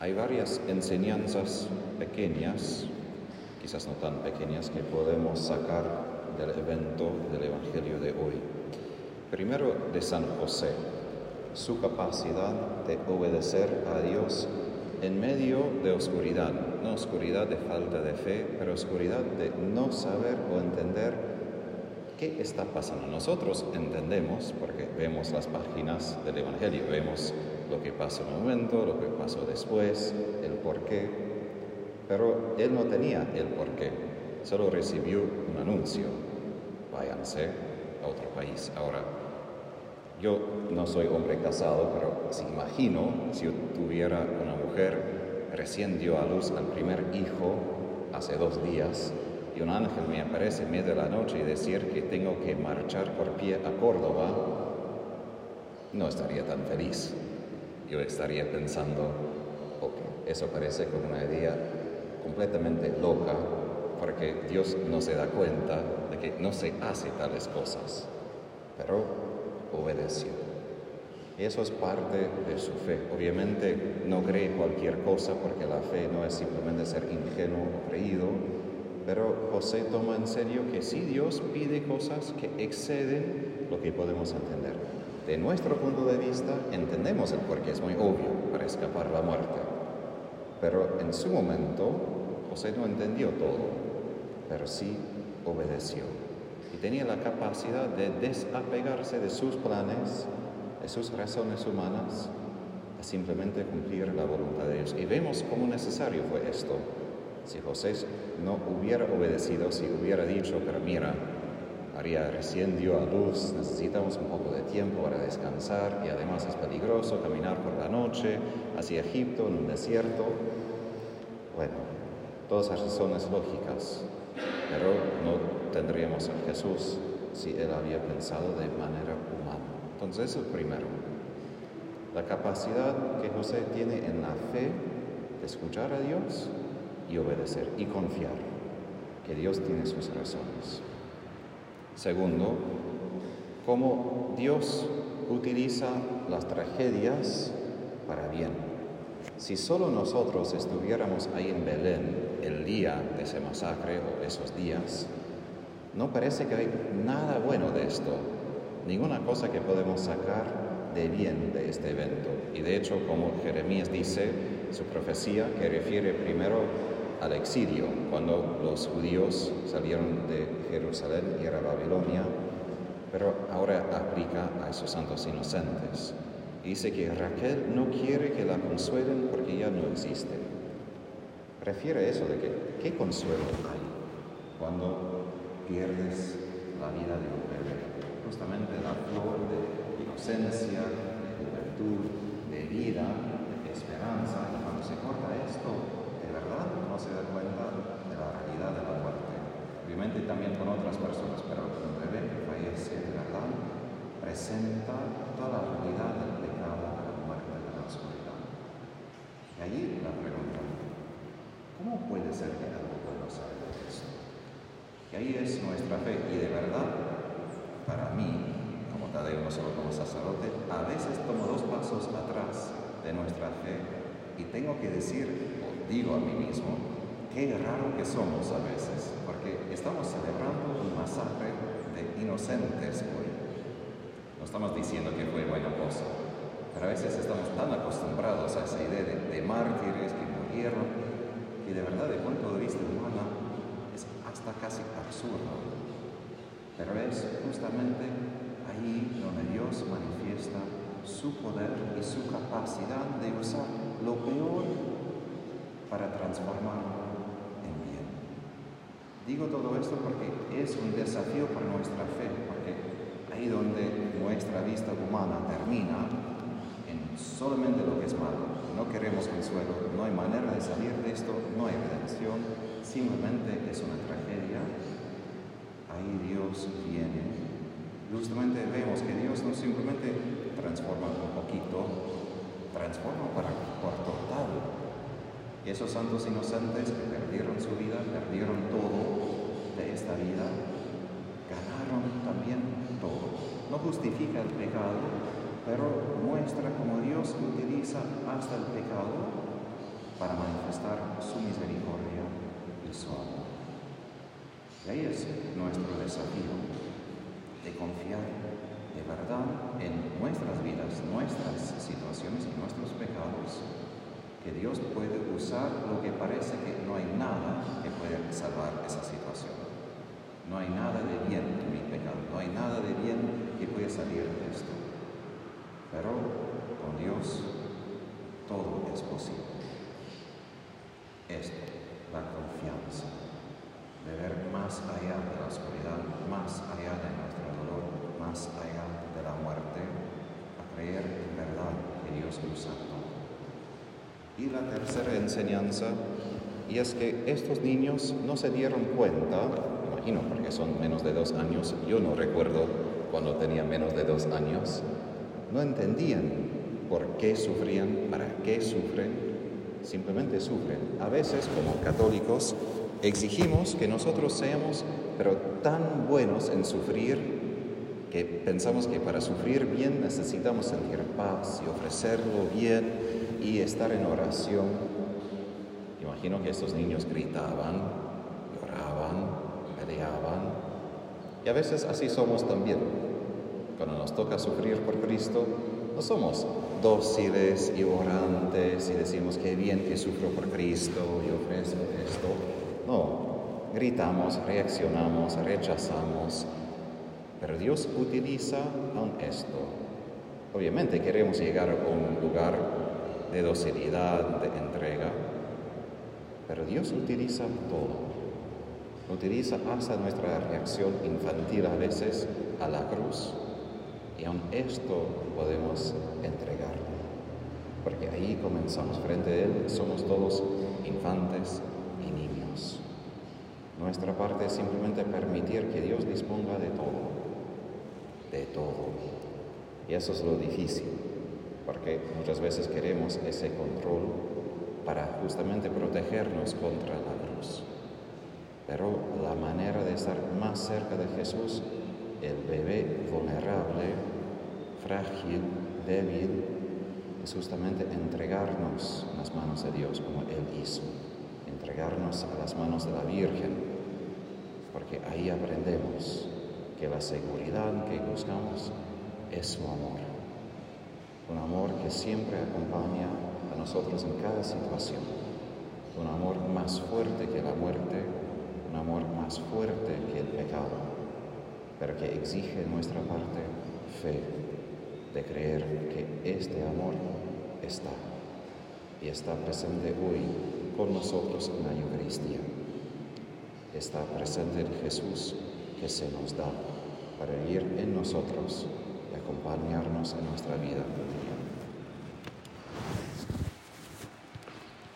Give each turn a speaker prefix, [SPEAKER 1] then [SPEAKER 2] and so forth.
[SPEAKER 1] Hay varias enseñanzas pequeñas, quizás no tan pequeñas, que podemos sacar del evento del Evangelio de hoy. Primero de San José, su capacidad de obedecer a Dios en medio de oscuridad, no oscuridad de falta de fe, pero oscuridad de no saber o entender qué está pasando. Nosotros entendemos, porque vemos las páginas del Evangelio, vemos lo que pasa en un momento, lo que pasó después, el porqué, pero él no tenía el porqué, solo recibió un anuncio, váyanse a otro país. Ahora, yo no soy hombre casado, pero si imagino si yo tuviera una mujer recién dio a luz al primer hijo hace dos días y un ángel me aparece en medio de la noche y decir que tengo que marchar por pie a Córdoba, no estaría tan feliz. Yo estaría pensando, ok, eso parece como una idea completamente loca porque Dios no se da cuenta de que no se hace tales cosas. Pero obedeció. Eso es parte de su fe. Obviamente no cree cualquier cosa porque la fe no es simplemente ser ingenuo o creído, pero José toma en serio que si Dios pide cosas que exceden lo que podemos entender. De nuestro punto de vista entendemos el porqué, es muy obvio, para escapar la muerte. Pero en su momento José no entendió todo, pero sí obedeció y tenía la capacidad de desapegarse de sus planes, de sus razones humanas, a simplemente cumplir la voluntad de Dios. Y vemos cómo necesario fue esto. Si José no hubiera obedecido, si hubiera dicho, pero mira, María recién dio a luz, necesitamos un poco de tiempo para descansar y además es peligroso caminar por la noche hacia Egipto en un desierto. Bueno, todas esas razones lógicas, pero no tendríamos a Jesús si Él había pensado de manera humana. Entonces, eso primero. La capacidad que José tiene en la fe de escuchar a Dios y obedecer y confiar que Dios tiene sus razones. Segundo, cómo Dios utiliza las tragedias para bien. Si solo nosotros estuviéramos ahí en Belén el día de ese masacre o esos días, no parece que hay nada bueno de esto, ninguna cosa que podemos sacar de bien de este evento. Y de hecho, como Jeremías dice, su profecía que refiere primero al exilio, cuando los judíos salieron de Jerusalén y era Babilonia, pero ahora aplica a esos santos inocentes. Dice que Raquel no quiere que la consuelen porque ya no existe. Refiere eso de que, ¿qué consuelo hay cuando pierdes la vida de un bebé. Justamente la flor de inocencia, de juventud, de vida, de esperanza. Y cuando se corta esto, se da cuenta de la realidad de la muerte. Obviamente también con otras personas, pero un bebé que fallece de verdad presenta toda la realidad del pecado, de la muerte, de la oscuridad. Y allí la pregunta, ¿cómo puede ser que algo bueno salga de esto? Y ahí es nuestra fe. Y de verdad, para mí, como Tadeo, no solo como sacerdote, a veces tomo dos pasos atrás de nuestra fe y tengo que decir, digo a mí mismo, qué raro que somos a veces, porque estamos celebrando un masacre de inocentes hoy. No estamos diciendo que fue buena cosa, pero a veces estamos tan acostumbrados a esa idea de, mártires que murieron, que de verdad, de punto de vista humano, hasta casi absurdo. Pero es justamente ahí donde Dios manifiesta su poder y su capacidad de usar lo peor para transformarlo en bien. Digo todo esto porque es un desafío para nuestra fe, porque ahí donde nuestra vista humana termina en solamente lo que es malo, no queremos consuelo, no hay manera de salir de esto, no hay redención, simplemente es una tragedia, ahí Dios viene. Justamente vemos que Dios no simplemente transforma un poquito, transforma para por total. Esos santos inocentes que perdieron su vida, perdieron todo de esta vida, ganaron también todo. No justifica el pecado, pero muestra cómo Dios utiliza hasta el pecado para manifestar su misericordia y su amor. Y ahí es nuestro desafío de confiar de verdad en nuestras vidas, nuestras situaciones y nuestros pecados, que Dios puede usar lo que parece que no hay nada que pueda salvar esa situación. No hay nada de bien en mi pecado, no hay nada de bien que pueda salir de esto. Pero con Dios todo es posible. Esto, la confianza, de ver más allá de la oscuridad, más allá de nuestro dolor, más allá de la muerte, a creer en verdad que Dios todo. Y la tercera enseñanza, y es que estos niños no se dieron cuenta, imagino porque son menos de dos años, yo no recuerdo cuando tenía menos de dos años, no entendían por qué sufrían, para qué sufren, simplemente sufren. A veces, como católicos, exigimos que nosotros seamos, pero tan buenos en sufrir, que pensamos que para sufrir bien necesitamos sentir paz y ofrecerlo bien y estar en oración. Imagino que estos niños gritaban, lloraban, peleaban, y a veces así somos también. Cuando nos toca sufrir por Cristo, no somos dóciles y orantes y decimos que bien que sufro por Cristo y ofrezco esto. No, gritamos, reaccionamos, rechazamos, pero Dios utiliza aún esto. Obviamente queremos llegar a un lugar de docilidad, de entrega, pero Dios utiliza todo. Utiliza hasta nuestra reacción infantil a veces a la cruz y aún esto podemos entregarle. Porque ahí comenzamos frente a Él, somos todos infantes y niños. Nuestra parte es simplemente permitir que Dios disponga de todo, de todo. Y eso es lo difícil, porque muchas veces queremos ese control para justamente protegernos contra la cruz. Pero la manera de estar más cerca de Jesús el bebé vulnerable, frágil, débil, es justamente entregarnos en las manos de Dios como Él hizo, entregarnos a las manos de la Virgen, porque ahí aprendemos que la seguridad que buscamos es su amor, un amor que siempre acompaña a nosotros en cada situación, un amor más fuerte que la muerte, un amor más fuerte que el pecado pero que exige nuestra parte fe de creer que este amor está y está presente hoy con nosotros en la Eucaristía. Está presente en Jesús que se nos da para ir en nosotros acompañarnos en nuestra vida